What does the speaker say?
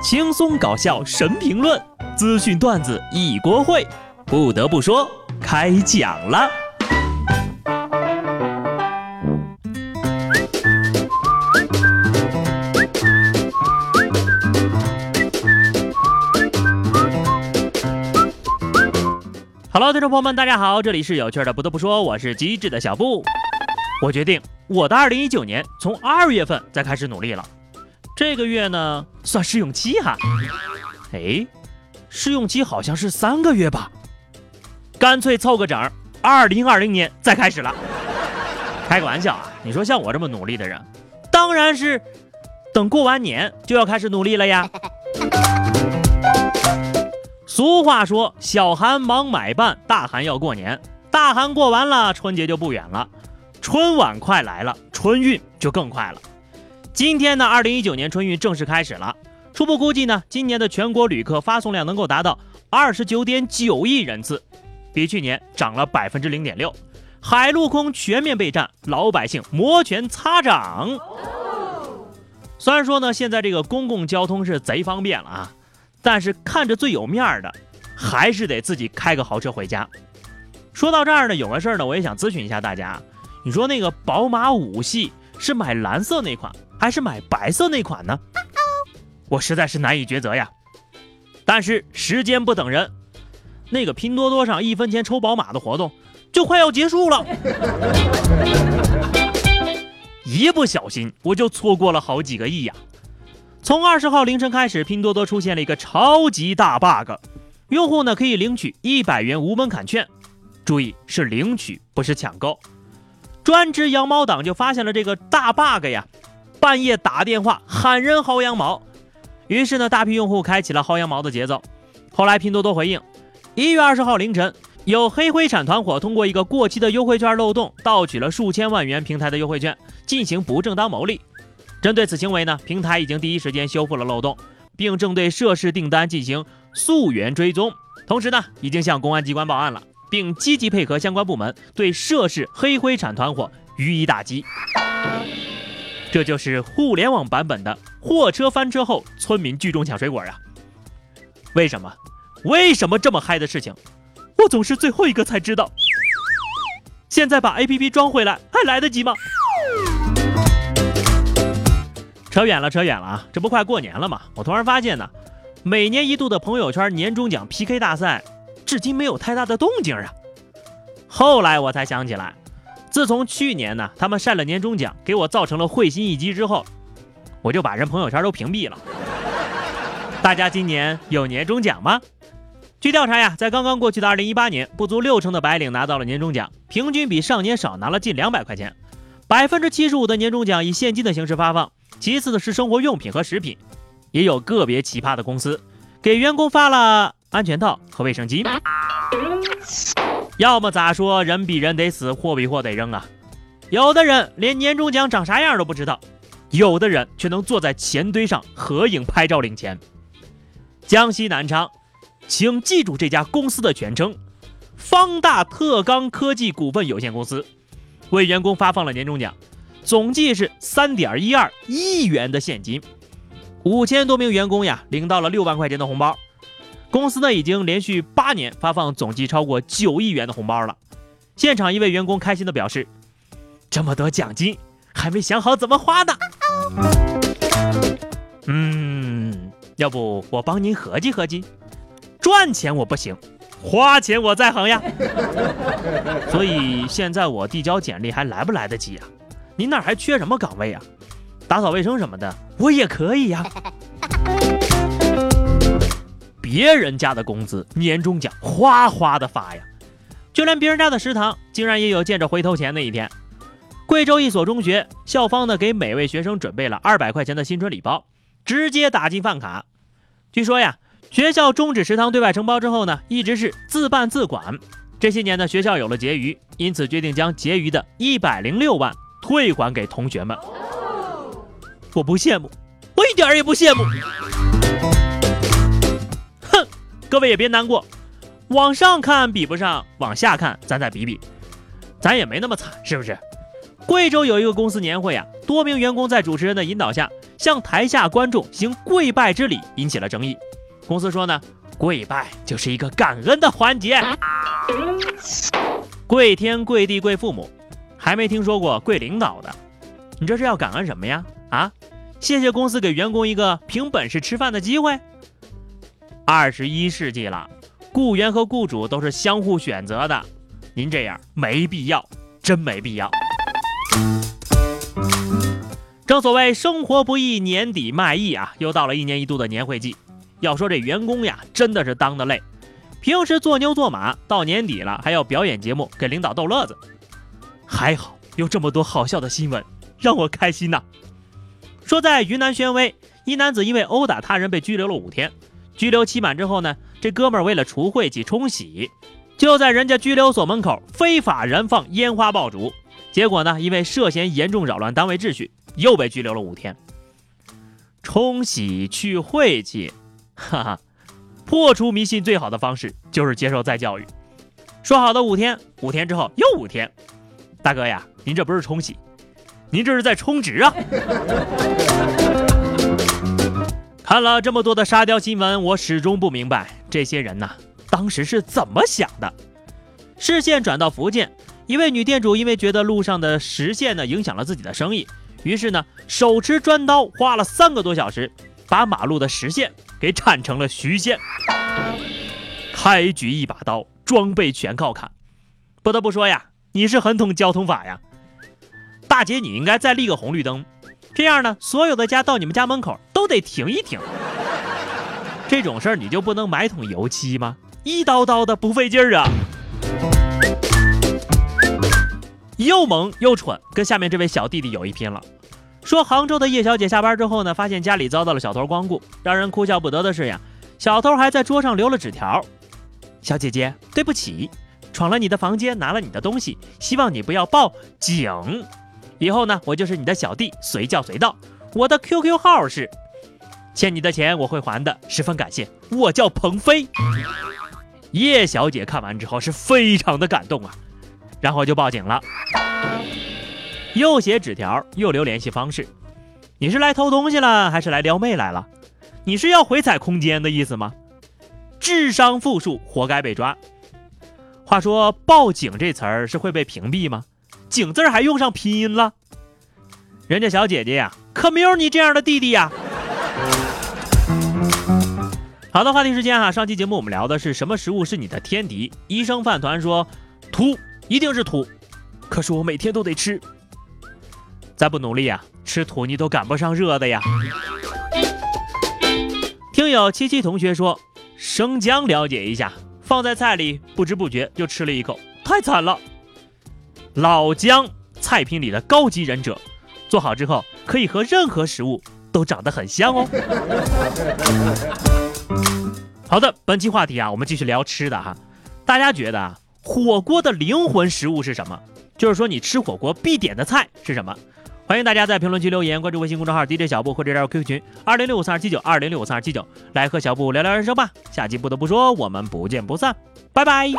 轻松搞笑神评论，资讯段子一锅烩。不得不说，开讲了。Hello，听众朋友们，大家好，这里是有趣的。不得不说，我是机智的小布。我决定，我的2019年从二月份再开始努力了。这个月呢，算试用期哈。哎，试用期好像是三个月吧？干脆凑个整，二零二零年再开始了。开个玩笑啊！你说像我这么努力的人，当然是等过完年就要开始努力了呀。俗话说，小寒忙买办，大寒要过年。大寒过完了，春节就不远了。春晚快来了，春运就更快了。今天呢，二零一九年春运正式开始了。初步估计呢，今年的全国旅客发送量能够达到二十九点九亿人次，比去年涨了百分之零点六。海陆空全面备战，老百姓摩拳擦掌。虽然说呢，现在这个公共交通是贼方便了啊，但是看着最有面儿的，还是得自己开个豪车回家。说到这儿呢，有个事儿呢，我也想咨询一下大家。你说那个宝马五系是买蓝色那款？还是买白色那款呢？我实在是难以抉择呀。但是时间不等人，那个拼多多上一分钱抽宝马的活动就快要结束了，一不小心我就错过了好几个亿呀。从二十号凌晨开始，拼多多出现了一个超级大 bug，用户呢可以领取一百元无门槛券，注意是领取不是抢购。专职羊毛党就发现了这个大 bug 呀。半夜打电话喊人薅羊毛，于是呢，大批用户开启了薅羊毛的节奏。后来拼多多回应，一月二十号凌晨，有黑灰产团伙通过一个过期的优惠券漏洞盗取了数千万元平台的优惠券，进行不正当牟利。针对此行为呢，平台已经第一时间修复了漏洞，并正对涉事订单进行溯源追踪，同时呢，已经向公安机关报案了，并积极配合相关部门对涉事黑灰产团伙予以打击。这就是互联网版本的货车翻车后，村民聚众抢水果啊！为什么？为什么这么嗨的事情，我总是最后一个才知道？现在把 APP 装回来还来得及吗？扯远了，扯远了啊！这不快过年了吗？我突然发现呢，每年一度的朋友圈年终奖 PK 大赛，至今没有太大的动静啊。后来我才想起来。自从去年呢，他们晒了年终奖，给我造成了会心一击之后，我就把人朋友圈都屏蔽了。大家今年有年终奖吗？据调查呀，在刚刚过去的二零一八年，不足六成的白领拿到了年终奖，平均比上年少拿了近两百块钱。百分之七十五的年终奖以现金的形式发放，其次的是生活用品和食品，也有个别奇葩的公司给员工发了安全套和卫生巾。要么咋说，人比人得死，货比货得扔啊！有的人连年终奖长啥样都不知道，有的人却能坐在钱堆上合影拍照领钱。江西南昌，请记住这家公司的全称：方大特钢科技股份有限公司，为员工发放了年终奖，总计是三点一二亿元的现金，五千多名员工呀领到了六万块钱的红包。公司呢已经连续八年发放总计超过九亿元的红包了。现场一位员工开心地表示：“这么多奖金，还没想好怎么花呢。”嗯，要不我帮您合计合计？赚钱我不行，花钱我在行呀。所以现在我递交简历还来不来得及呀？您那儿还缺什么岗位呀？打扫卫生什么的，我也可以呀。别人家的工资年终奖哗哗的发呀，就连别人家的食堂竟然也有见着回头钱的一天。贵州一所中学校方呢给每位学生准备了二百块钱的新春礼包，直接打进饭卡。据说呀，学校终止食堂对外承包之后呢，一直是自办自管。这些年呢，学校有了结余，因此决定将结余的一百零六万退还给同学们。我不羡慕，我一点儿也不羡慕。各位也别难过，往上看比不上，往下看咱再比比，咱也没那么惨，是不是？贵州有一个公司年会啊，多名员工在主持人的引导下，向台下观众行跪拜之礼，引起了争议。公司说呢，跪拜就是一个感恩的环节，跪天跪地跪父母，还没听说过跪领导的。你这是要感恩什么呀？啊，谢谢公司给员工一个凭本事吃饭的机会。二十一世纪了，雇员和雇主都是相互选择的，您这样没必要，真没必要。正所谓生活不易，年底卖艺啊，又到了一年一度的年会季。要说这员工呀，真的是当的累，平时做牛做马，到年底了还要表演节目给领导逗乐子。还好有这么多好笑的新闻，让我开心呐。说在云南宣威，一男子因为殴打他人被拘留了五天，拘留期满之后呢，这哥们儿为了除晦气冲喜，就在人家拘留所门口非法燃放烟花爆竹，结果呢，因为涉嫌严重扰乱单位秩序。又被拘留了五天。冲喜去晦气，哈哈，破除迷信最好的方式就是接受再教育。说好的五天，五天之后又五天，大哥呀，您这不是冲喜，您这是在充值啊！看了这么多的沙雕新闻，我始终不明白这些人呐，当时是怎么想的。视线转到福建，一位女店主因为觉得路上的实线呢影响了自己的生意。于是呢，手持砖刀，花了三个多小时，把马路的实线给铲成了虚线。开局一把刀，装备全靠砍。不得不说呀，你是很懂交通法呀，大姐，你应该再立个红绿灯，这样呢，所有的家到你们家门口都得停一停。这种事儿你就不能买桶油漆吗？一刀刀的不费劲儿啊。又萌又蠢，跟下面这位小弟弟有一拼了。说杭州的叶小姐下班之后呢，发现家里遭到了小偷光顾，让人哭笑不得的是呀，小偷还在桌上留了纸条：“小姐姐，对不起，闯了你的房间，拿了你的东西，希望你不要报警。以后呢，我就是你的小弟，随叫随到。我的 QQ 号是，欠你的钱我会还的，十分感谢。我叫鹏飞。”叶小姐看完之后是非常的感动啊。然后就报警了，又写纸条，又留联系方式。你是来偷东西了，还是来撩妹来了？你是要回踩空间的意思吗？智商负数，活该被抓。话说“报警”这词儿是会被屏蔽吗？“景”字还用上拼音了？人家小姐姐呀，可没有你这样的弟弟呀。好的，话题时间哈，上期节目我们聊的是什么食物是你的天敌？医生饭团说，土。一定是土，可是我每天都得吃。再不努力啊，吃土你都赶不上热的呀。听友七七同学说，生姜了解一下，放在菜里，不知不觉就吃了一口，太惨了。老姜，菜品里的高级忍者，做好之后可以和任何食物都长得很像哦。好的，本期话题啊，我们继续聊吃的哈。大家觉得啊？火锅的灵魂食物是什么？就是说你吃火锅必点的菜是什么？欢迎大家在评论区留言，关注微信公众号 DJ 小布或者加入 QQ 群二零六五三二七九二零六五三二七九，来和小布聊聊人生吧。下期不得不说，我们不见不散，拜拜。